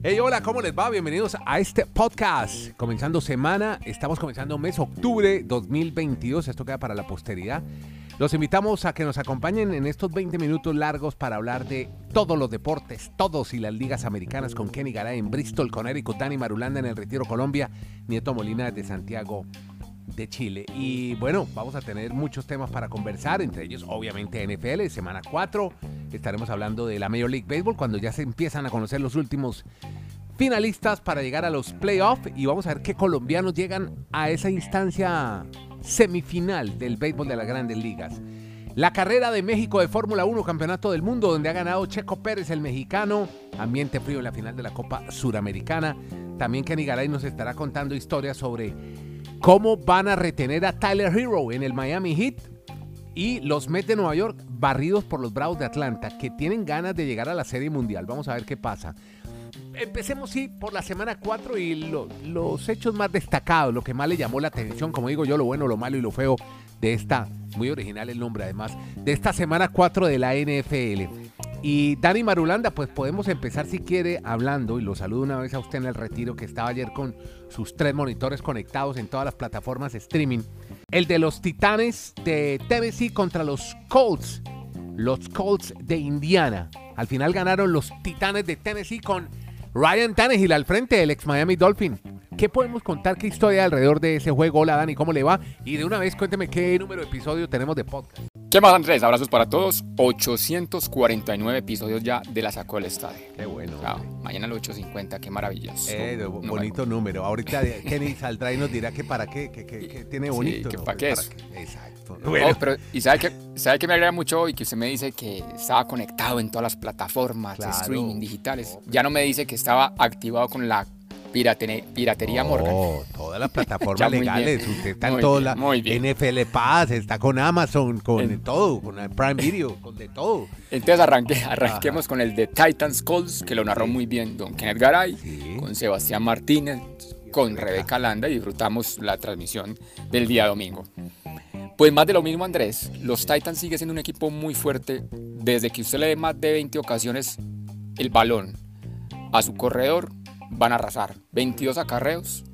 Hey, hola, ¿cómo les va? Bienvenidos a este podcast. Comenzando semana, estamos comenzando mes octubre 2022. Esto queda para la posteridad. Los invitamos a que nos acompañen en estos 20 minutos largos para hablar de todos los deportes, todos y las ligas americanas con Kenny Garay en Bristol, Connecticut, Dani Marulanda en el Retiro Colombia, Nieto Molina de Santiago de Chile. Y bueno, vamos a tener muchos temas para conversar, entre ellos obviamente NFL, semana 4. Estaremos hablando de la Major League Baseball cuando ya se empiezan a conocer los últimos finalistas para llegar a los playoffs y vamos a ver qué colombianos llegan a esa instancia semifinal del béisbol de las grandes ligas. La carrera de México de Fórmula 1, Campeonato del Mundo, donde ha ganado Checo Pérez, el mexicano. Ambiente frío en la final de la Copa Suramericana. También Kenny nos estará contando historias sobre cómo van a retener a Tyler Hero en el Miami Heat y los Mets de Nueva York barridos por los Bravos de Atlanta, que tienen ganas de llegar a la Serie Mundial. Vamos a ver qué pasa. Empecemos, sí, por la semana 4 y los hechos más destacados, lo que más le llamó la atención, como digo yo, lo bueno, lo malo y lo feo de esta, muy original el nombre además, de esta semana 4 de la NFL. Y Dani Marulanda, pues podemos empezar si quiere hablando, y lo saludo una vez a usted en el retiro que estaba ayer con sus tres monitores conectados en todas las plataformas streaming. El de los Titanes de Tennessee contra los Colts, los Colts de Indiana. Al final ganaron los Titanes de Tennessee con Ryan Tannehill al frente del ex Miami Dolphin. ¿Qué podemos contar? ¿Qué historia alrededor de ese juego? Hola Dani, ¿cómo le va? Y de una vez cuénteme qué número de episodio tenemos de podcast. ¿Qué más Andrés? Abrazos para todos. 849 episodios ya de la Sacó del Estadio. Qué bueno. mañana el 850, qué maravilloso. Eh, bonito número. Ahorita Kenny saldrá y nos dirá que para qué, que, tiene bonito. Sí, que para qué es. Exacto. Bueno. pero, y sabe que, sabe que me agrada mucho hoy que usted me dice que estaba conectado en todas las plataformas de streaming digitales. Ya no me dice que estaba activado con la piratería Morgan. todas las plataformas legales. Usted está en todas las NFL Pass, está con Amazon, con todo, con Prime Video, con de todo. Entonces arranque, arranquemos con el de Titans Calls, que lo narró muy bien Don Kenneth Garay, con Sebastián Martínez, con Rebeca Landa y disfrutamos la transmisión del día domingo. Pues más de lo mismo Andrés, los Titans sigue siendo un equipo muy fuerte desde que usted le dé más de 20 ocasiones el balón a su corredor van a arrasar. 22 acarreos,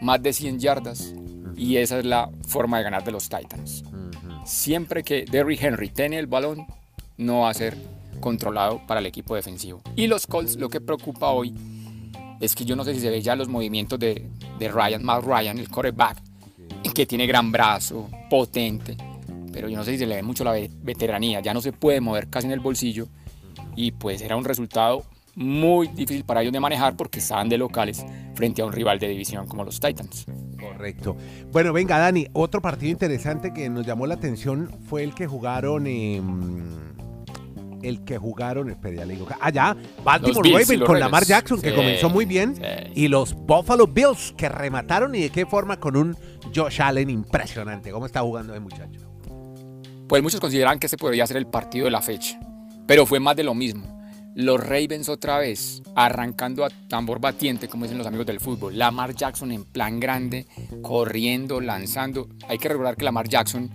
más de 100 yardas y esa es la forma de ganar de los Titans. Siempre que Derrick Henry tiene el balón, no va a ser controlado para el equipo defensivo. Y los Colts, lo que preocupa hoy es que yo no sé si se ve ya los movimientos de, de Ryan, Matt Ryan, el quarterback, que tiene gran brazo, potente, pero yo no sé si se le ve mucho la veteranía, ya no se puede mover casi en el bolsillo y pues era un resultado muy difícil para ellos de manejar porque estaban de locales frente a un rival de división como los Titans. Correcto. Bueno, venga, Dani, otro partido interesante que nos llamó la atención fue el que jugaron. el que jugaron, espera, ya le digo, allá, Baltimore Ravens con Lamar Jackson, que comenzó muy bien, y los Buffalo Bills, que remataron y de qué forma con un Josh Allen impresionante. ¿Cómo está jugando ese muchacho? Pues muchos consideran que ese podría ser el partido de la fecha, pero fue más de lo mismo los Ravens otra vez, arrancando a tambor batiente, como dicen los amigos del fútbol. Lamar Jackson en plan grande, corriendo, lanzando. Hay que recordar que Lamar Jackson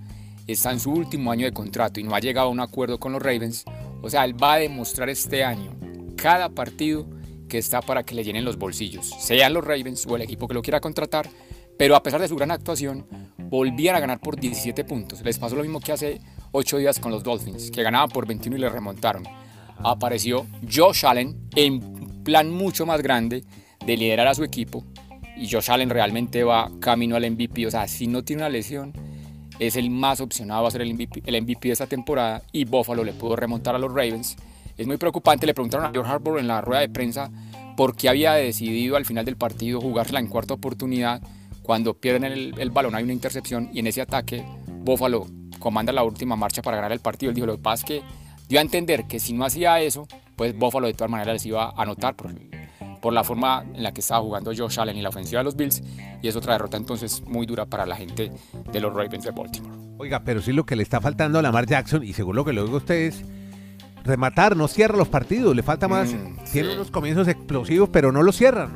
está en su último año de contrato y no ha llegado a un acuerdo con los Ravens. O sea, él va a demostrar este año, cada partido, que está para que le llenen los bolsillos, sean los Ravens o el equipo que lo quiera contratar. Pero a pesar de su gran actuación, volvían a ganar por 17 puntos. Les pasó lo mismo que hace 8 días con los Dolphins, que ganaban por 21 y le remontaron apareció Josh Allen en plan mucho más grande de liderar a su equipo. Y Josh Allen realmente va camino al MVP. O sea, si no tiene una lesión, es el más opcionado a ser el MVP, de esta temporada. Y Buffalo le pudo remontar a los Ravens. Es muy preocupante. Le preguntaron a George Harbour en la rueda de prensa por qué había decidido al final del partido jugársela en cuarta oportunidad. Cuando pierden el, balón hay una intercepción y en ese ataque Buffalo comanda la última marcha para ganar el partido. Él dijo, lo que que dio a entender que si no hacía eso, pues Buffalo de todas maneras les iba a anotar por, por la forma en la que estaba jugando Josh Allen y la ofensiva de los Bills. Y es otra derrota entonces muy dura para la gente de los Ravens de Baltimore. Oiga, pero sí lo que le está faltando a Lamar Jackson, y según lo que le digo a ustedes, rematar, no cierra los partidos, le falta más. Mm, tiene unos comienzos explosivos, pero no los cierra,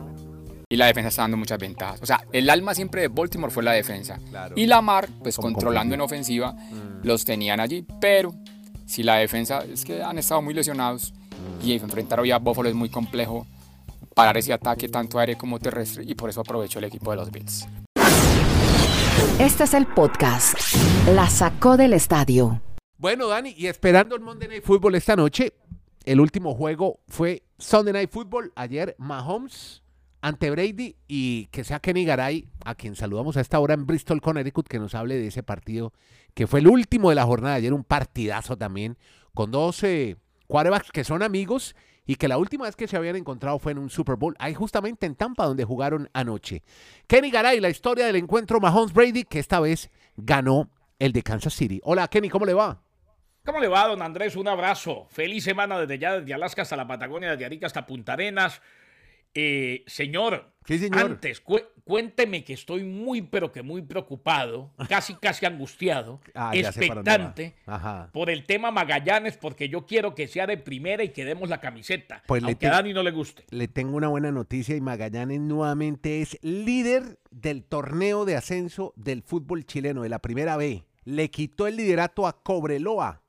Y la defensa está dando muchas ventajas. O sea, el alma siempre de Baltimore fue la defensa. Y Lamar, pues controlando en ofensiva, mm. los tenían allí. Pero si la defensa es que han estado muy lesionados y enfrentar hoy a Buffalo es muy complejo parar ese ataque tanto aéreo como terrestre y por eso aprovecho el equipo de los Bills. Este es el podcast. La sacó del estadio. Bueno, Dani, y esperando el Monday Night Football esta noche, el último juego fue Sunday Night Football. Ayer Mahomes ante Brady y que sea Kenny Garay, a quien saludamos a esta hora en Bristol, Connecticut, que nos hable de ese partido que fue el último de la jornada. Ayer un partidazo también con 12 quarterbacks que son amigos y que la última vez que se habían encontrado fue en un Super Bowl, ahí justamente en Tampa, donde jugaron anoche. Kenny Garay, la historia del encuentro Mahomes-Brady, que esta vez ganó el de Kansas City. Hola, Kenny, ¿cómo le va? ¿Cómo le va, don Andrés? Un abrazo. Feliz semana desde ya, desde Alaska hasta la Patagonia, desde Arica hasta Punta Arenas. Eh, señor, antes, cuénteme que estoy muy, pero que muy preocupado, casi, casi angustiado, ah, expectante por el tema Magallanes, porque yo quiero que sea de primera y que demos la camiseta, pues aunque a Dani no le guste. Le tengo una buena noticia y Magallanes nuevamente es líder del torneo de ascenso del fútbol chileno, de la primera B. Le quitó el liderato a Cobreloa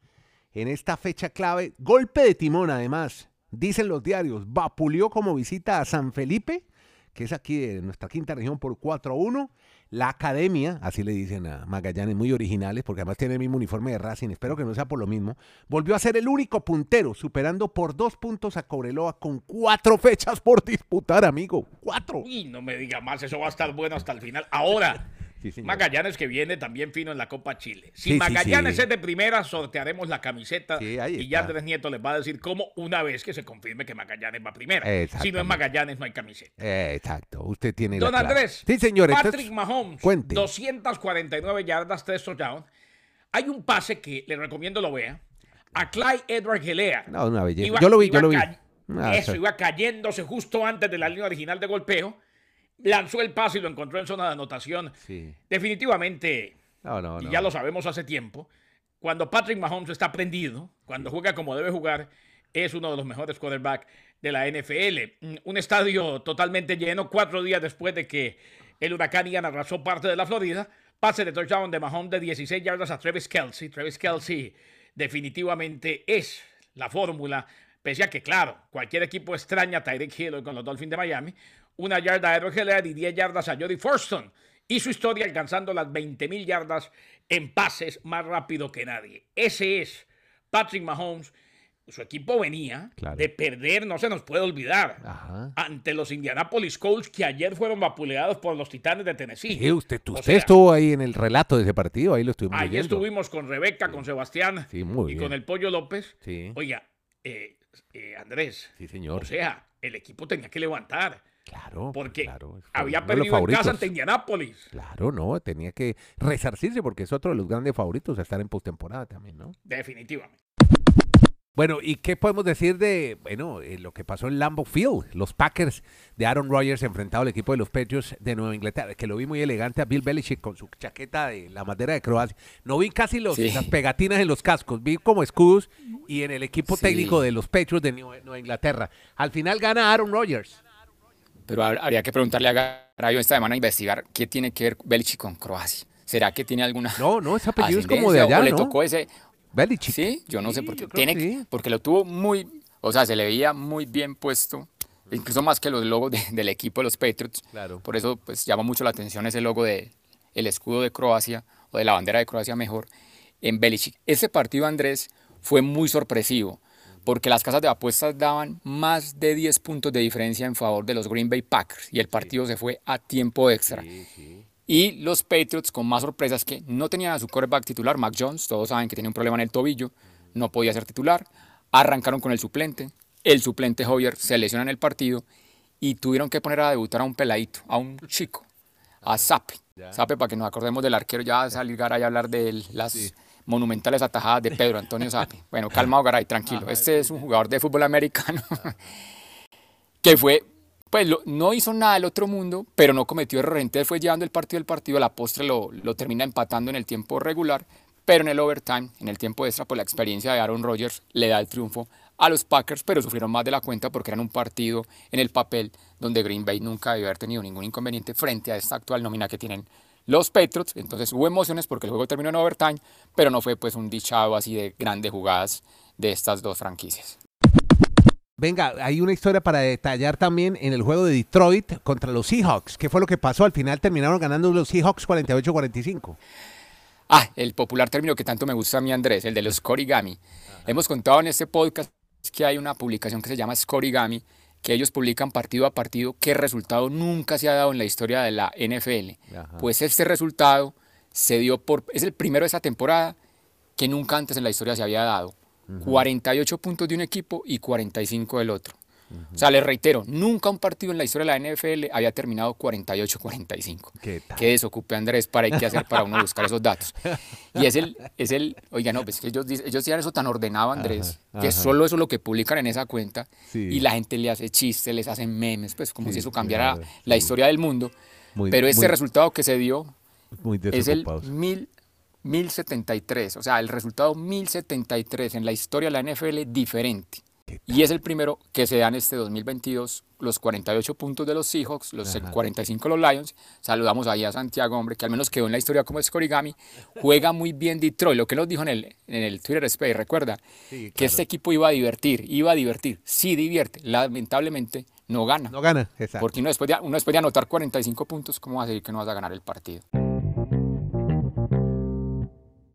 en esta fecha clave. Golpe de timón, además dicen los diarios, vapuleó como visita a San Felipe, que es aquí de nuestra quinta región por 4-1. La academia, así le dicen a Magallanes, muy originales, porque además tiene el mismo uniforme de Racing, espero que no sea por lo mismo, volvió a ser el único puntero, superando por dos puntos a Cobreloa con cuatro fechas por disputar, amigo. Cuatro. Y no me diga más, eso va a estar bueno hasta el final. Ahora, Magallanes que viene también fino en la Copa Chile. Si Magallanes es de primera, sortearemos la camiseta y ya Andrés Nieto les va a decir cómo una vez que se confirme que Magallanes va primera. Si no es Magallanes, no hay camiseta. exacto. Usted tiene Don Andrés. Sí, señores. Patrick Mahomes, 249 yardas, 3 touchdowns. Hay un pase que le recomiendo lo vea. A Clyde Edward Gelea. No, una belleza. yo lo vi, yo lo vi. Ah, eso, iba cayéndose justo antes de la línea original de golpeo lanzó el pase y lo encontró en zona de anotación. Definitivamente, y ya lo sabemos hace tiempo, cuando Patrick Mahomes está prendido, cuando juega como debe jugar, es uno de los mejores quarterbacks de la NFL. Mm, un estadio totalmente lleno, cuatro días después de que el huracán Ian arrasó parte de la Florida. Pase de touchdown de Mahomes de 16 yardas a Travis Kelsey. Travis Kelsey definitivamente es la fórmula, pese a que, claro, cualquier equipo extraña a Tyreek Hill con los Dolphins de Miami una yarda a Edward y 10 yardas a Jody Forston. Y su historia alcanzando las 20.000 yardas en pases más rápido que nadie. Ese es Patrick Mahomes. Su equipo venía de perder, no se nos puede olvidar, ante los Indianapolis Colts que ayer fueron vapuleados por los Titanes de Tennessee. usted, usted estuvo ahí en el relato de ese partido, ahí lo estuvimos Ahí estuvimos con Rebeca, con Sebastián y con el Pollo López. Oiga, eh, eh, Andrés. Sí, señor. O sea, el equipo tenía que levantar. Claro. Porque había perdido en casa ante Indianápolis. Claro, no, tenía que resarcirse porque es otro de los grandes favoritos a estar en postemporada también, ¿no? Definitivamente. Bueno, ¿y qué podemos decir de bueno eh, lo que pasó en Lambeau Field? Los Packers de Aaron Rodgers enfrentado al equipo de los Patriots de Nueva Inglaterra, que lo vi muy elegante a Bill Belichick con su chaqueta de la madera de Croacia. No vi casi los, las pegatinas en los cascos, vi como escudos y en el equipo técnico de los Patriots de Nueva Inglaterra. Al final gana Aaron Rodgers. Pero habría que preguntarle a Garayo esta semana a investigar qué tiene que ver Belichick con Croacia. ¿Será que tiene alguna No, no, ese apellido es como de allá, o le tocó ese Belichick. Sí, yo no sé por qué. Tiene, Porque lo tuvo muy, o sea, se le veía muy bien puesto, incluso más que los logos del equipo de los Patriots. Claro. Por eso pues llama mucho la atención ese logo de el escudo de Croacia o de la bandera de Croacia mejor en Belichick. Ese partido Andrés fue muy sorpresivo porque las casas de apuestas daban más de 10 puntos de diferencia en favor de los Green Bay Packers y el partido se fue a tiempo extra. Y los Patriots, con más sorpresas que no tenían a su quarterback titular, Mac Jones, todos saben que tenía un problema en el tobillo, no podía ser titular, arrancaron con el suplente, el suplente Hoyer se lesiona en el partido y tuvieron que poner a debutar a un peladito, a un chico, a Sape. Sape, para que nos acordemos del arquero, ya salir a hablar de las monumentales atajadas de Pedro Antonio Sapi. Bueno, calmado Garay, tranquilo. Este es un jugador de fútbol americano que fue, pues no hizo nada del otro mundo, pero no cometió error. Entonces fue llevando el partido del partido, a la postre lo, lo termina empatando en el tiempo regular, pero en el overtime, en el tiempo extra, por pues la experiencia de Aaron Rodgers le da el triunfo a los Packers, pero sufrieron más de la cuenta porque eran un partido en el papel donde Green Bay nunca debió haber tenido ningún inconveniente frente a esta actual nómina que tienen los Patriots. Entonces hubo emociones porque el juego terminó en overtime, pero no fue pues un dichado así de grandes jugadas de estas dos franquicias. Venga, hay una historia para detallar también en el juego de Detroit contra los Seahawks. ¿Qué fue lo que pasó? Al final terminaron ganando los Seahawks 48-45. Ah, el popular término que tanto me gusta a mí, Andrés, el de los Scorigami. Hemos contado en este podcast que hay una publicación que se llama Scorigami, que ellos publican partido a partido qué resultado nunca se ha dado en la historia de la NFL. Pues este resultado se dio por, es el primero de esa temporada que nunca antes en la historia se había dado. 48 puntos de un equipo y 45 del otro. O sea, les reitero, nunca un partido en la historia de la NFL había terminado 48-45. ¿Qué, ¿Qué desocupe Andrés para que hacer para uno buscar esos datos? Y es el, es el oiga, no, pues que ellos, ellos tienen eso tan ordenado, Andrés, que solo eso es lo que publican en esa cuenta y la gente le hace chistes, les hacen memes, pues como si eso cambiara la historia del mundo. Pero ese resultado que se dio es el mil 1073, o sea, el resultado 1073 en la historia de la NFL diferente. Y es el primero que se da en este 2022, los 48 puntos de los Seahawks, los 45 de los Lions. Saludamos ahí a Santiago, hombre, que al menos quedó en la historia como Scorigami. Juega muy bien Detroit, lo que nos dijo en el, en el Twitter Space, recuerda, que este equipo iba a divertir, iba a divertir, sí divierte, lamentablemente no gana. No gana, exacto. Porque uno después, de, uno después de anotar 45 puntos, ¿cómo va a decir que no vas a ganar el partido?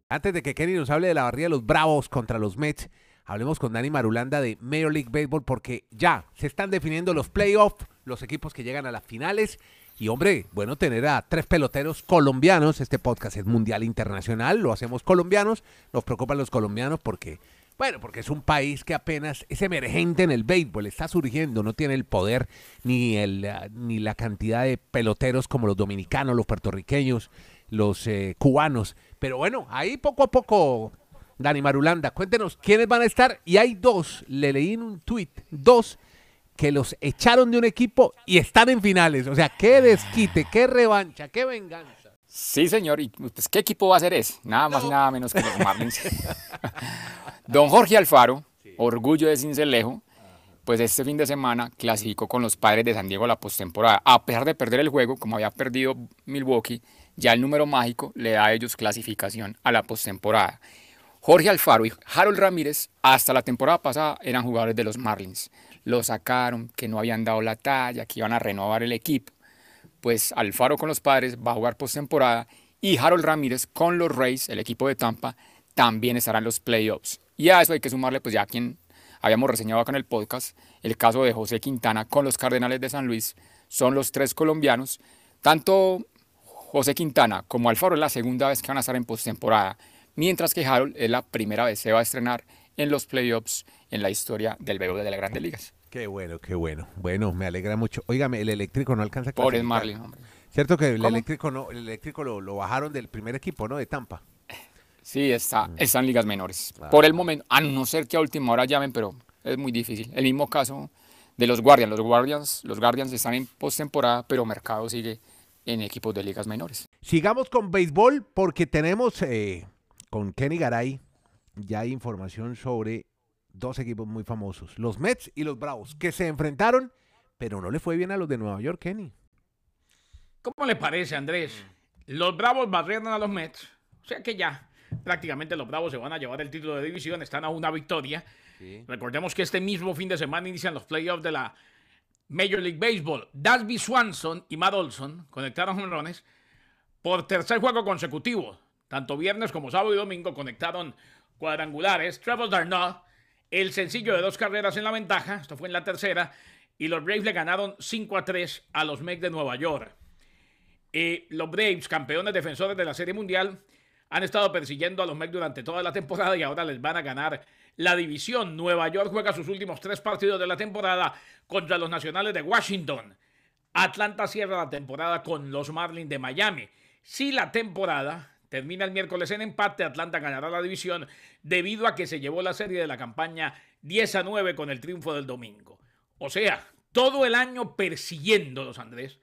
Antes de que Kenny nos hable de la barrida de los Bravos contra los Mets, hablemos con Dani Marulanda de Major League Baseball porque ya se están definiendo los playoffs, los equipos que llegan a las finales. Y hombre, bueno tener a tres peloteros colombianos. Este podcast es mundial internacional, lo hacemos colombianos. Nos preocupan los colombianos porque, bueno, porque es un país que apenas es emergente en el béisbol, está surgiendo, no tiene el poder ni, el, ni la cantidad de peloteros como los dominicanos, los puertorriqueños, los eh, cubanos. Pero bueno, ahí poco a poco, Dani Marulanda, cuéntenos quiénes van a estar. Y hay dos, le leí en un tuit, dos que los echaron de un equipo y están en finales. O sea, qué desquite, qué revancha, qué venganza. Sí, señor. ¿Y pues, qué equipo va a ser ese? Nada más y nada menos que los Marlins. Don Jorge Alfaro, orgullo de Cincelejo, pues este fin de semana clasificó con los padres de San Diego la postemporada. A pesar de perder el juego, como había perdido Milwaukee, ya el número mágico le da a ellos clasificación a la postemporada. Jorge Alfaro y Harold Ramírez hasta la temporada pasada eran jugadores de los Marlins. Lo sacaron, que no habían dado la talla, que iban a renovar el equipo. Pues Alfaro con los padres va a jugar postemporada y Harold Ramírez con los Rays, el equipo de Tampa, también estará en los playoffs. Y a eso hay que sumarle, pues ya quien habíamos reseñado acá en el podcast, el caso de José Quintana con los Cardenales de San Luis. Son los tres colombianos. Tanto José Quintana como Alfaro es la segunda vez que van a estar en postemporada, mientras que Harold es la primera vez que se va a estrenar en los playoffs en la historia del béisbol de las grandes ligas. Qué bueno, qué bueno. Bueno, me alegra mucho. Óigame, el eléctrico no alcanza a Por el Marlin, hombre. Cierto que el eléctrico no, el eléctrico lo, bajaron del primer equipo, ¿no? De Tampa. Sí, está, mm. está en ligas menores. Por el momento, a no ser que a última hora llamen, pero es muy difícil. El mismo caso de los Guardians. Los Guardians, los Guardians están en postemporada, pero Mercado sigue en equipos de ligas menores. Sigamos con béisbol porque tenemos eh, con Kenny Garay ya hay información sobre dos equipos muy famosos, los Mets y los Bravos, que se enfrentaron, pero no le fue bien a los de Nueva York, Kenny. ¿Cómo le parece, Andrés? Los Bravos barrieron a los Mets, o sea que ya prácticamente los Bravos se van a llevar el título de división, están a una victoria. Recordemos que este mismo fin de semana inician los playoffs de la Major League Baseball. Dasby Swanson y Matt Olson conectaron jonrones por tercer juego consecutivo. Tanto viernes como sábado y domingo conectaron cuadrangulares. Trevor Darnall, el sencillo de dos carreras en la ventaja, esto fue en la tercera, y los Braves le ganaron 5 a 3 a los Mets de Nueva York. Eh, los Braves, campeones defensores de la Serie Mundial, han estado persiguiendo a los Mets durante toda la temporada y ahora les van a ganar la división. Nueva York juega sus últimos tres partidos de la temporada contra los Nacionales de Washington. Atlanta cierra la temporada con los Marlins de Miami. Si la temporada termina el miércoles en empate, Atlanta ganará la división debido a que se llevó la serie de la campaña 10 a 9 con el triunfo del domingo. O sea, todo el año persiguiendo los Andrés.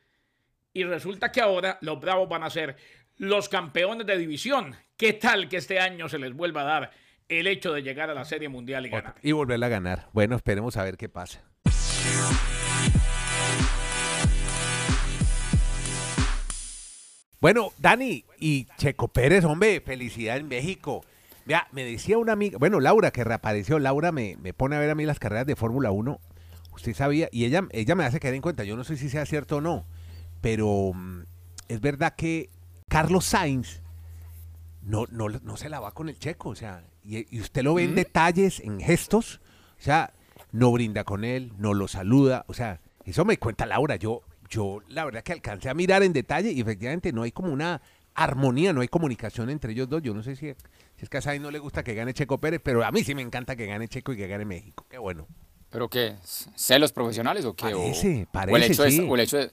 Y resulta que ahora los Bravos van a ser los campeones de división. ¿Qué tal que este año se les vuelva a dar el hecho de llegar a la Serie Mundial y ganar? Y volverla a ganar. Bueno, esperemos a ver qué pasa. Bueno, Dani y Checo Pérez, hombre, felicidad en México. Vea, me decía una amiga, bueno, Laura, que reapareció, Laura me, me pone a ver a mí las carreras de Fórmula 1. Usted sabía, y ella, ella me hace caer en cuenta, yo no sé si sea cierto o no, pero mm, es verdad que Carlos Sainz no, no, no se la va con el checo, o sea, y, usted lo ve en detalles, en gestos, o sea, no brinda con él, no lo saluda, o sea, eso me cuenta Laura, yo, yo la verdad que alcancé a mirar en detalle y efectivamente no hay como una armonía, no hay comunicación entre ellos dos, yo no sé si es que a Sainz no le gusta que gane Checo Pérez, pero a mí sí me encanta que gane Checo y que gane México. Qué bueno. ¿Pero qué? ¿Celos profesionales o qué? Parece, parece, o, el hecho sí. de, o, el hecho de,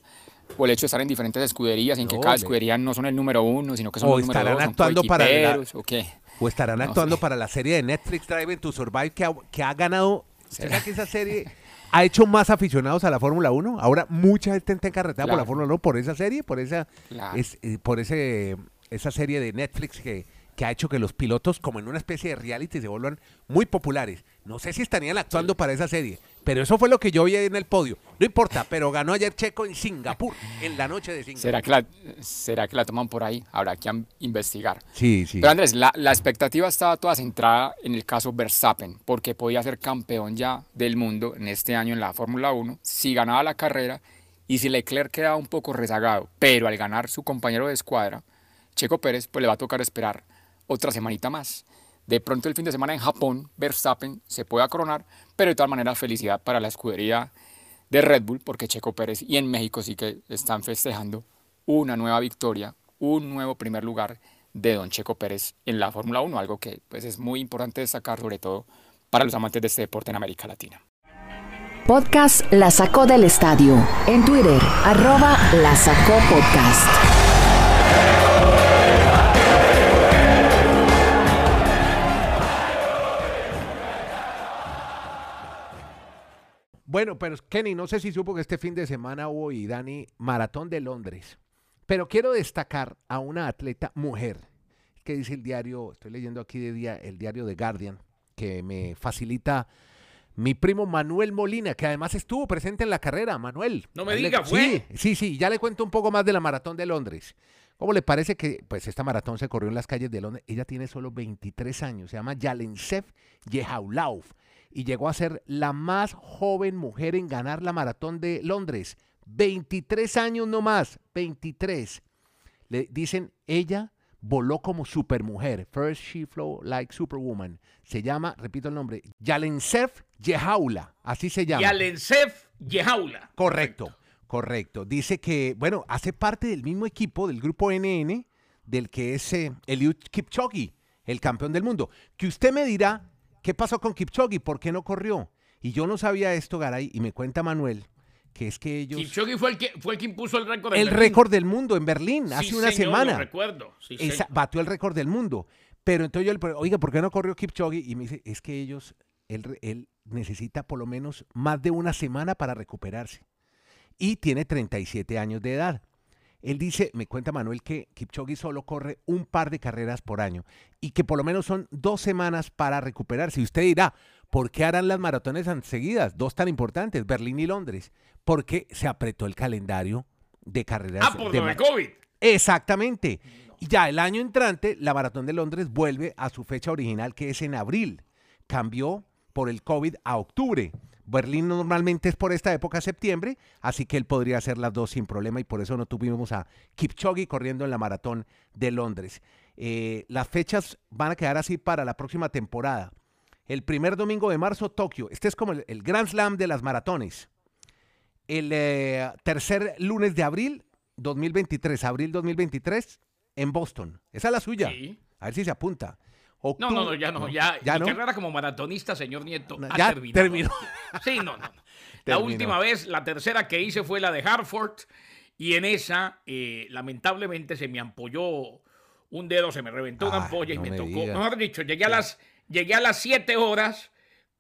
o el hecho de estar en diferentes escuderías en que cada escudería no son el número uno, sino que son los número dos, actuando para ¿o qué? O estarán actuando para la serie de Netflix Drive to Survive que ha, que ha ganado... ¿Será que esa serie ha hecho más aficionados a la Fórmula 1? Ahora mucha gente está encarretada por la Fórmula 1 por esa serie, por esa, es, eh, por ese, esa serie de Netflix que que ha hecho que los pilotos, como en una especie de reality, se vuelvan muy populares. No sé si estarían actuando para esa serie, pero eso fue lo que yo vi en el podio. No importa, pero ganó ayer Checo en Singapur, en la noche de Singapur. ¿Será que la, será que la toman por ahí? Habrá que investigar. Sí, sí. Pero Andrés, la, la expectativa estaba toda centrada en el caso Verstappen, porque podía ser campeón ya del mundo en este año en la Fórmula 1 si ganaba la carrera y si Leclerc quedaba un poco rezagado, pero al ganar su compañero de escuadra, Checo Pérez, pues le va a tocar esperar otra semanita más. De pronto el fin de semana en Japón, Verstappen se pueda coronar, pero de todas maneras felicidad para la escudería de Red Bull, porque Checo Pérez y en México sí que están festejando una nueva victoria, un nuevo primer lugar de Don Checo Pérez en la Fórmula 1, algo que pues, es muy importante destacar, sobre todo para los amantes de este deporte en América Latina. Podcast La Sacó del Estadio. En Twitter, arroba La Sacó Podcast. Bueno, pero Kenny, no sé si supo que este fin de semana hubo y Dani, Maratón de Londres. Pero quiero destacar a una atleta mujer, que dice el diario, estoy leyendo aquí de día el diario de Guardian, que me facilita mi primo Manuel Molina, que además estuvo presente en la carrera. Manuel. No me diga, fue. Sí, sí, sí, ya le cuento un poco más de la Maratón de Londres. ¿Cómo le parece que pues esta maratón se corrió en las calles de Londres? Ella tiene solo 23 años, se llama Yalensef Yehaulauf y llegó a ser la más joven mujer en ganar la maratón de Londres. 23 años no más, 23. Le dicen, ella voló como supermujer. First she flew like superwoman. Se llama, repito el nombre, Yalensef Yehaula. Así se llama. Yalensef Yehaula. Correcto, correcto. Dice que, bueno, hace parte del mismo equipo del grupo NN del que es eh, Eliud Kipchoge, el campeón del mundo. Que usted me dirá, ¿Qué pasó con Kipchoge? ¿Por qué no corrió? Y yo no sabía esto, Garay, y me cuenta Manuel que es que ellos... Kipchoge fue el que, fue el que impuso el récord El récord del mundo en Berlín, hace una semana. Lo recuerdo. Sí, batió el récord del mundo. Pero entonces yo le pregunto, oiga, ¿por qué no corrió Kipchoge? Y me dice, es que ellos, él, él necesita por lo menos más de una semana para recuperarse. Y tiene 37 años de edad. Él dice, me cuenta Manuel, que Kipchoge solo corre un par de carreras por año y que por lo menos son dos semanas para recuperarse. Y usted dirá, ¿por qué harán las maratones seguidas? Dos tan importantes, Berlín y Londres. Porque se apretó el calendario de carreras. Ah, por de COVID. Exactamente. Y ya el año entrante, la maratón de Londres vuelve a su fecha original, que es en abril. Cambió por el COVID a octubre. Berlín normalmente es por esta época, septiembre, así que él podría hacer las dos sin problema y por eso no tuvimos a Kipchoge corriendo en la maratón de Londres. Eh, las fechas van a quedar así para la próxima temporada. El primer domingo de marzo, Tokio. Este es como el, Grand Slam de las maratones. El eh, tercer lunes de abril, 2023, abril 2023, en Boston. Esa es la suya. A ver si se apunta. No, no, no, ya no. Ya, ¿Ya mi carrera como maratonista, señor Nieto, ha terminado. terminó. Sí, no, no. La última vez, la tercera que hice fue la de Hartford y en esa, eh, lamentablemente, se me ampolló un dedo, se me reventó una ampolla y me, tocó. Mejor dicho, llegué a las, llegué a las 7 horas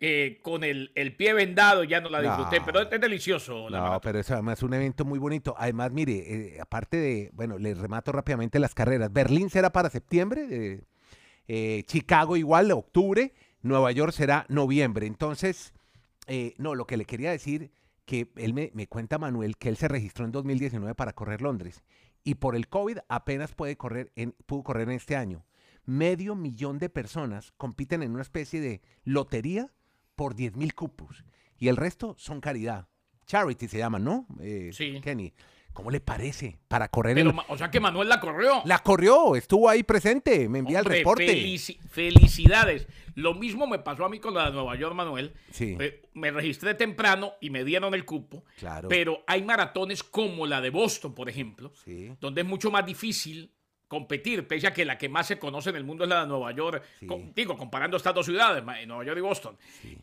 eh, con el, el, pie vendado, ya no la disfruté, pero es, delicioso. no, pero es además un evento muy bonito. Además, mire, eh, aparte de, bueno, les remato rápidamente las carreras. Berlín será para septiembre. Eh, Chicago igual, octubre, Nueva York será noviembre. Entonces, eh, no, lo que le quería decir, que él me, cuenta Manuel que él se registró en 2019 para correr Londres y por el COVID apenas puede correr en, pudo correr en este año. Medio millón de personas compiten en una especie de lotería por 10 mil cupos y el resto son caridad. Charity se llama, ¿no? Eh, sí. Kenny. ¿Cómo le parece? Para correr. O sea que Manuel la corrió. La corrió, estuvo ahí presente, me envía el reporte. felicidades. Lo mismo me pasó a mí con la de Nueva York, Manuel. Sí. Eh, me registré temprano y me dieron el cupo. Claro. Pero hay maratones como la de Boston, por ejemplo, sí. donde es mucho más difícil competir, pese a que la que más se conoce en el mundo es la de Nueva York. digo, comparando estas dos ciudades, Nueva York y Boston.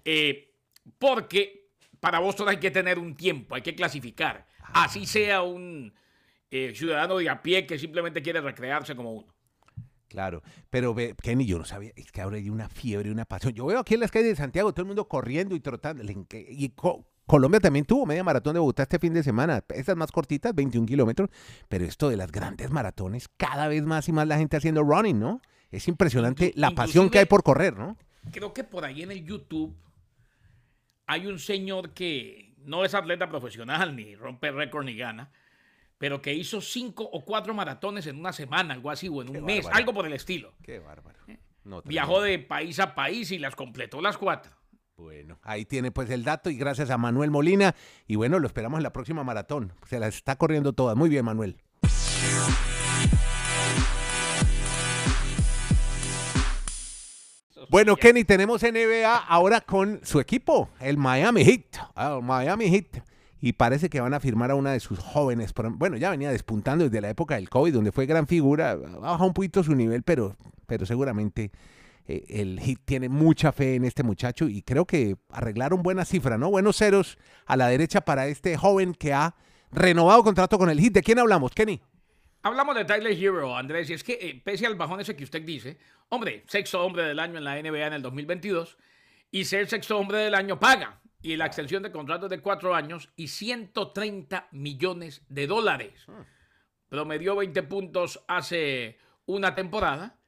Eh, porque para Boston hay que tener un tiempo, hay que clasificar así sea un eh, ciudadano de a pie que simplemente quiere recrearse como uno. Claro, pero Kenny, yo no sabía, es que ahora hay una fiebre, una pasión. Yo veo aquí en las calles de Santiago todo el mundo corriendo y trotando. Y Colombia también tuvo media maratón de Bogotá este fin de semana. Estas más cortitas, 21 kilómetros. Pero esto de las grandes maratones, cada vez más y más la gente haciendo running, ¿no? Es impresionante la pasión que hay por correr, ¿no? Creo que por ahí en el YouTube hay un señor que no es atleta profesional, ni rompe récord, ni gana, pero que hizo cinco o cuatro maratones en una semana, algo así, o en un mes, algo por el estilo. Qué bárbaro. Eh, viajó de país a país y las completó las cuatro. Bueno, ahí tiene pues el dato y gracias a Manuel Molina. Y bueno, lo esperamos en la próxima maratón. Se las está corriendo todas. Muy bien, Manuel. Bueno, Kenny, tenemos NBA ahora con su equipo, el Miami Heat. El Miami Heat. Y parece que van a firmar a una de sus jóvenes. Bueno, ya venía despuntando desde la época del COVID, donde fue gran figura. Ha bajado un poquito su nivel, pero, pero seguramente eh, el Heat tiene mucha fe en este muchacho y creo que arreglaron buena cifra, ¿no? Buenos ceros a la derecha para este joven que ha renovado contrato con el Heat. ¿De quién hablamos, Kenny? Hablamos de Tyler Hero, Andrés, y es que eh, pese al bajón ese que usted dice, hombre, sexto hombre del año en la NBA en el 2022, y ser sexto hombre del año paga. Y la extensión de contratos de cuatro años y 130 millones de dólares. Ah. Promedió 20 puntos hace una temporada.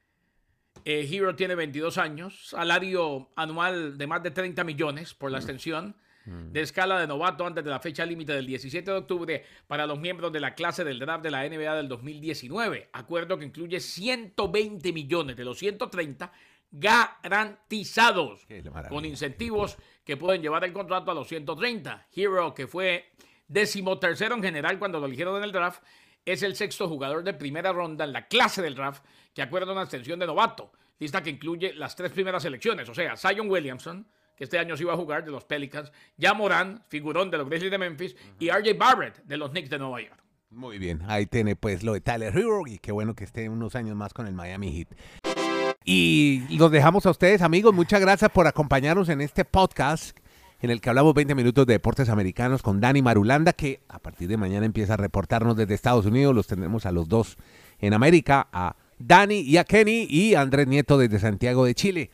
Eh, Hero tiene 22 años, salario anual de más de 30 millones por la mm. extensión. Mm. de escala de novato antes de la fecha límite del 17 de octubre para los miembros de la clase del draft de la NBA del 2019. Acuerdo que incluye 120 millones de los 130 garantizados con incentivos que pueden llevar el contrato a los 130. Hero, que fue decimotercero en general cuando lo eligieron en el draft, es el sexto jugador de primera ronda en la clase del draft que acuerda una extensión de novato, lista que incluye las tres primeras selecciones, o sea, Zion Williamson, que este año se iba a jugar de los Pelicans, ya Morán, figurón de los Grizzlies de Memphis, y RJ Barrett de los Knicks de Nueva York. Muy bien, ahí tiene pues lo de Tyler Hero y qué bueno que esté unos años más con el Miami Heat. Y los dejamos a ustedes, amigos. Muchas gracias por acompañarnos en este podcast en el que hablamos 20 minutos de deportes americanos con Dani Marulanda, que a partir de mañana empieza a reportarnos desde Estados Unidos. Los tendremos a los dos en América, a Dani y a Kenny y a Andrés Nieto desde Santiago de Chile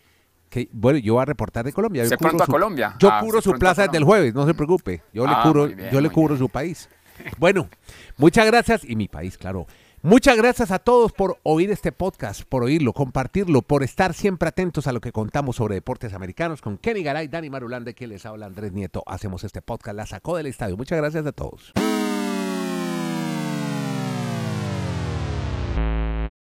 bueno, yo voy a reportar de Colombia. ¿Se pronto a Colombia? Yo ah, cubro su plaza desde el jueves, no se preocupe. Yo le ah, cubro, yo le cubro su país. Bueno, muchas gracias y mi país, claro. Muchas gracias a todos por oír este podcast, por oírlo, compartirlo, por estar siempre atentos a lo que contamos sobre deportes americanos con Kenny Garay, Dani Marulande, que les habla Andrés Nieto. Hacemos este podcast, la sacó del estadio. Muchas gracias a todos.